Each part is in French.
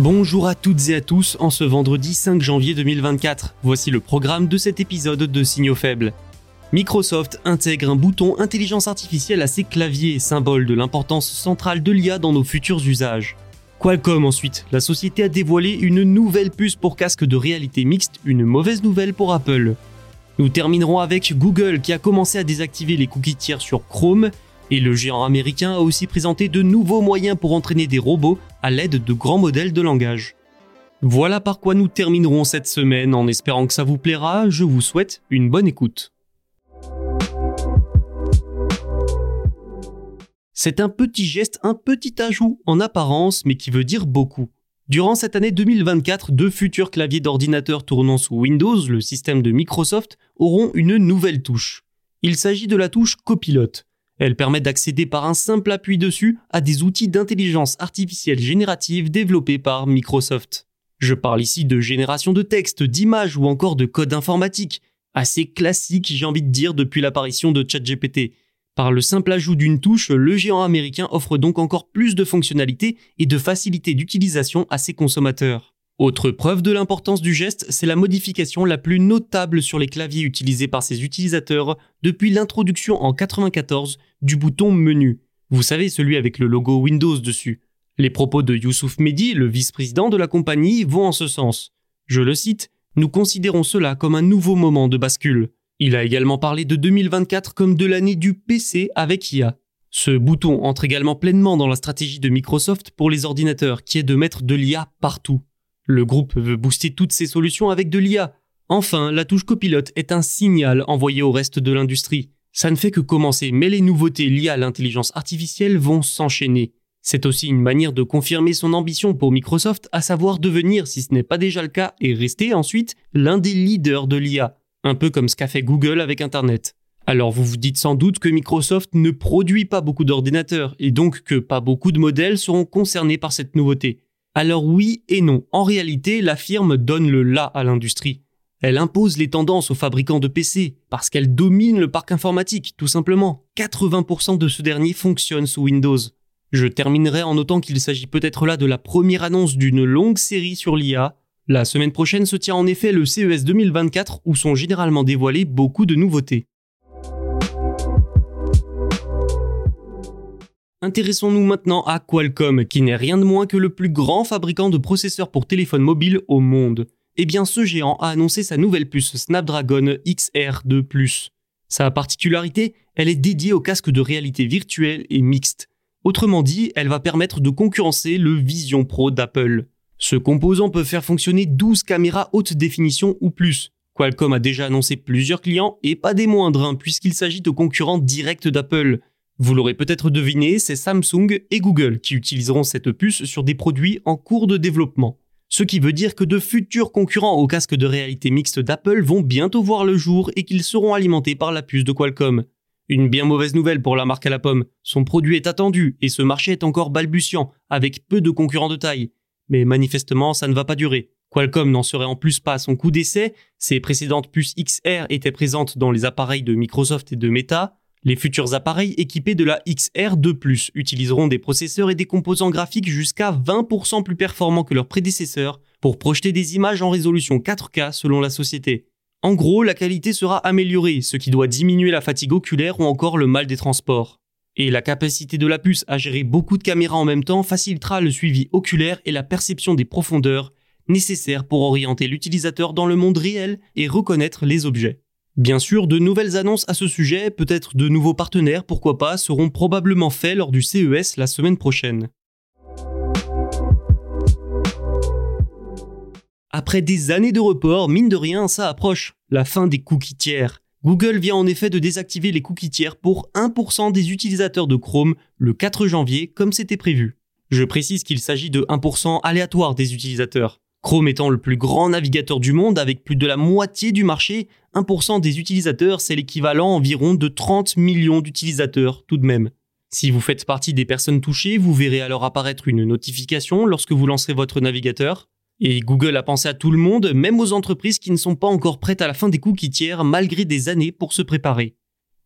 Bonjour à toutes et à tous en ce vendredi 5 janvier 2024. Voici le programme de cet épisode de Signaux faibles. Microsoft intègre un bouton intelligence artificielle à ses claviers, symbole de l'importance centrale de l'IA dans nos futurs usages. Qualcomm ensuite, la société a dévoilé une nouvelle puce pour casque de réalité mixte, une mauvaise nouvelle pour Apple. Nous terminerons avec Google qui a commencé à désactiver les cookies tiers sur Chrome et le géant américain a aussi présenté de nouveaux moyens pour entraîner des robots à l'aide de grands modèles de langage. Voilà par quoi nous terminerons cette semaine en espérant que ça vous plaira, je vous souhaite une bonne écoute. C'est un petit geste, un petit ajout en apparence, mais qui veut dire beaucoup. Durant cette année 2024, deux futurs claviers d'ordinateur tournant sous Windows, le système de Microsoft, auront une nouvelle touche. Il s'agit de la touche Copilote. Elle permet d'accéder par un simple appui dessus à des outils d'intelligence artificielle générative développés par Microsoft. Je parle ici de génération de texte, d'images ou encore de code informatique, assez classique j'ai envie de dire depuis l'apparition de ChatGPT. Par le simple ajout d'une touche, le géant américain offre donc encore plus de fonctionnalités et de facilité d'utilisation à ses consommateurs. Autre preuve de l'importance du geste, c'est la modification la plus notable sur les claviers utilisés par ses utilisateurs depuis l'introduction en 94 du bouton menu. Vous savez, celui avec le logo Windows dessus. Les propos de Youssouf Mehdi, le vice-président de la compagnie, vont en ce sens. Je le cite, Nous considérons cela comme un nouveau moment de bascule. Il a également parlé de 2024 comme de l'année du PC avec IA. Ce bouton entre également pleinement dans la stratégie de Microsoft pour les ordinateurs qui est de mettre de l'IA partout. Le groupe veut booster toutes ses solutions avec de l'IA. Enfin, la touche copilote est un signal envoyé au reste de l'industrie. Ça ne fait que commencer, mais les nouveautés liées à l'intelligence artificielle vont s'enchaîner. C'est aussi une manière de confirmer son ambition pour Microsoft, à savoir devenir, si ce n'est pas déjà le cas, et rester ensuite l'un des leaders de l'IA un peu comme ce qu'a fait Google avec Internet. Alors vous vous dites sans doute que Microsoft ne produit pas beaucoup d'ordinateurs et donc que pas beaucoup de modèles seront concernés par cette nouveauté. Alors oui et non, en réalité la firme donne le là à l'industrie. Elle impose les tendances aux fabricants de PC parce qu'elle domine le parc informatique, tout simplement. 80% de ce dernier fonctionne sous Windows. Je terminerai en notant qu'il s'agit peut-être là de la première annonce d'une longue série sur l'IA, la semaine prochaine se tient en effet le CES 2024 où sont généralement dévoilées beaucoup de nouveautés. Intéressons-nous maintenant à Qualcomm, qui n'est rien de moins que le plus grand fabricant de processeurs pour téléphone mobile au monde. Eh bien, ce géant a annoncé sa nouvelle puce Snapdragon XR2+. Sa particularité, elle est dédiée au casque de réalité virtuelle et mixte. Autrement dit, elle va permettre de concurrencer le Vision Pro d'Apple. Ce composant peut faire fonctionner 12 caméras haute définition ou plus. Qualcomm a déjà annoncé plusieurs clients et pas des moindres hein, puisqu'il s'agit de concurrents directs d'Apple. Vous l'aurez peut-être deviné, c'est Samsung et Google qui utiliseront cette puce sur des produits en cours de développement. Ce qui veut dire que de futurs concurrents au casque de réalité mixte d'Apple vont bientôt voir le jour et qu'ils seront alimentés par la puce de Qualcomm. Une bien mauvaise nouvelle pour la marque à la pomme. Son produit est attendu et ce marché est encore balbutiant, avec peu de concurrents de taille mais manifestement ça ne va pas durer. Qualcomm n'en serait en plus pas à son coup d'essai, ses précédentes puces XR étaient présentes dans les appareils de Microsoft et de Meta, les futurs appareils équipés de la XR2 utiliseront des processeurs et des composants graphiques jusqu'à 20% plus performants que leurs prédécesseurs pour projeter des images en résolution 4K selon la société. En gros, la qualité sera améliorée, ce qui doit diminuer la fatigue oculaire ou encore le mal des transports. Et la capacité de la puce à gérer beaucoup de caméras en même temps facilitera le suivi oculaire et la perception des profondeurs nécessaires pour orienter l'utilisateur dans le monde réel et reconnaître les objets. Bien sûr, de nouvelles annonces à ce sujet, peut-être de nouveaux partenaires, pourquoi pas, seront probablement faits lors du CES la semaine prochaine. Après des années de report, mine de rien, ça approche, la fin des cookies tiers. Google vient en effet de désactiver les cookies tiers pour 1% des utilisateurs de Chrome le 4 janvier comme c'était prévu. Je précise qu'il s'agit de 1% aléatoire des utilisateurs. Chrome étant le plus grand navigateur du monde avec plus de la moitié du marché, 1% des utilisateurs, c'est l'équivalent environ de 30 millions d'utilisateurs tout de même. Si vous faites partie des personnes touchées, vous verrez alors apparaître une notification lorsque vous lancerez votre navigateur. Et Google a pensé à tout le monde, même aux entreprises qui ne sont pas encore prêtes à la fin des cookies tiers malgré des années pour se préparer.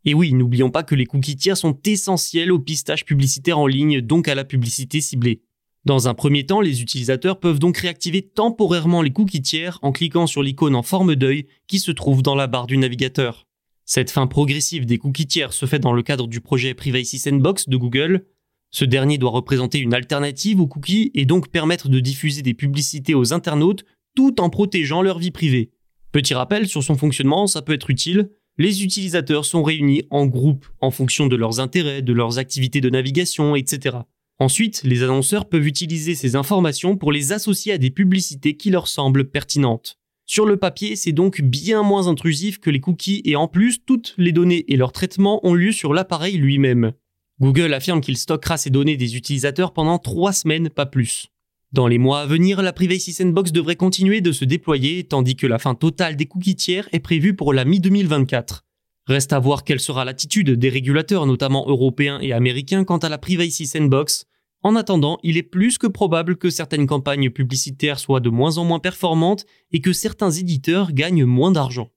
Et oui, n'oublions pas que les cookies tiers sont essentiels au pistage publicitaire en ligne, donc à la publicité ciblée. Dans un premier temps, les utilisateurs peuvent donc réactiver temporairement les cookies tiers en cliquant sur l'icône en forme d'œil qui se trouve dans la barre du navigateur. Cette fin progressive des cookies tiers se fait dans le cadre du projet Privacy Sandbox de Google. Ce dernier doit représenter une alternative aux cookies et donc permettre de diffuser des publicités aux internautes tout en protégeant leur vie privée. Petit rappel sur son fonctionnement, ça peut être utile. Les utilisateurs sont réunis en groupe en fonction de leurs intérêts, de leurs activités de navigation, etc. Ensuite, les annonceurs peuvent utiliser ces informations pour les associer à des publicités qui leur semblent pertinentes. Sur le papier, c'est donc bien moins intrusif que les cookies et en plus, toutes les données et leur traitement ont lieu sur l'appareil lui-même. Google affirme qu'il stockera ces données des utilisateurs pendant trois semaines, pas plus. Dans les mois à venir, la Privacy Sandbox devrait continuer de se déployer, tandis que la fin totale des cookies tiers est prévue pour la mi-2024. Reste à voir quelle sera l'attitude des régulateurs, notamment européens et américains, quant à la Privacy Sandbox. En attendant, il est plus que probable que certaines campagnes publicitaires soient de moins en moins performantes et que certains éditeurs gagnent moins d'argent.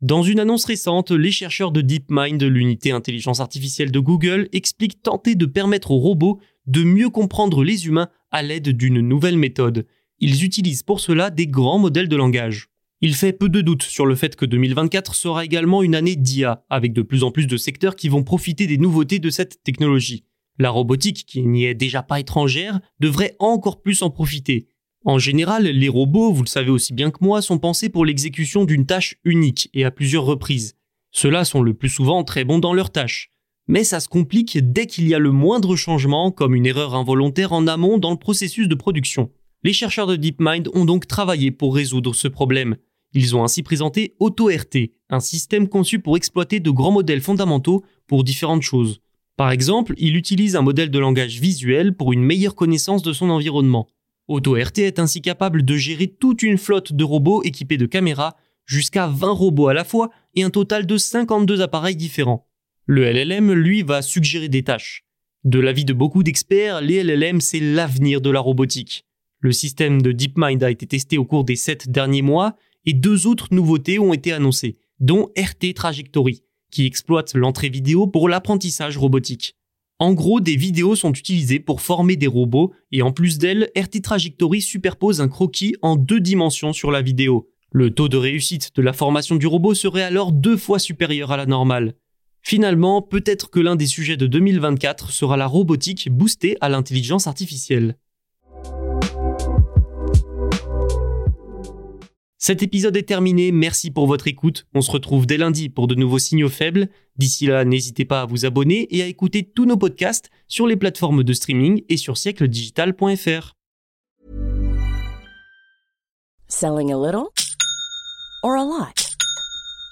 Dans une annonce récente, les chercheurs de DeepMind, l'unité intelligence artificielle de Google, expliquent tenter de permettre aux robots de mieux comprendre les humains à l'aide d'une nouvelle méthode. Ils utilisent pour cela des grands modèles de langage. Il fait peu de doute sur le fait que 2024 sera également une année d'IA, avec de plus en plus de secteurs qui vont profiter des nouveautés de cette technologie. La robotique, qui n'y est déjà pas étrangère, devrait encore plus en profiter. En général, les robots, vous le savez aussi bien que moi, sont pensés pour l'exécution d'une tâche unique et à plusieurs reprises. Ceux-là sont le plus souvent très bons dans leur tâche. Mais ça se complique dès qu'il y a le moindre changement, comme une erreur involontaire en amont dans le processus de production. Les chercheurs de DeepMind ont donc travaillé pour résoudre ce problème. Ils ont ainsi présenté AutoRT, un système conçu pour exploiter de grands modèles fondamentaux pour différentes choses. Par exemple, il utilise un modèle de langage visuel pour une meilleure connaissance de son environnement. AutoRT est ainsi capable de gérer toute une flotte de robots équipés de caméras, jusqu'à 20 robots à la fois et un total de 52 appareils différents. Le LLM, lui, va suggérer des tâches. De l'avis de beaucoup d'experts, les LLM, c'est l'avenir de la robotique. Le système de DeepMind a été testé au cours des 7 derniers mois et deux autres nouveautés ont été annoncées, dont RT Trajectory, qui exploite l'entrée vidéo pour l'apprentissage robotique. En gros, des vidéos sont utilisées pour former des robots et en plus d'elles, RT Trajectory superpose un croquis en deux dimensions sur la vidéo. Le taux de réussite de la formation du robot serait alors deux fois supérieur à la normale. Finalement, peut-être que l'un des sujets de 2024 sera la robotique boostée à l'intelligence artificielle. Cet épisode est terminé, merci pour votre écoute. On se retrouve dès lundi pour de nouveaux signaux faibles. D'ici là, n'hésitez pas à vous abonner et à écouter tous nos podcasts sur les plateformes de streaming et sur siècledigital.fr. Selling a little or a lot?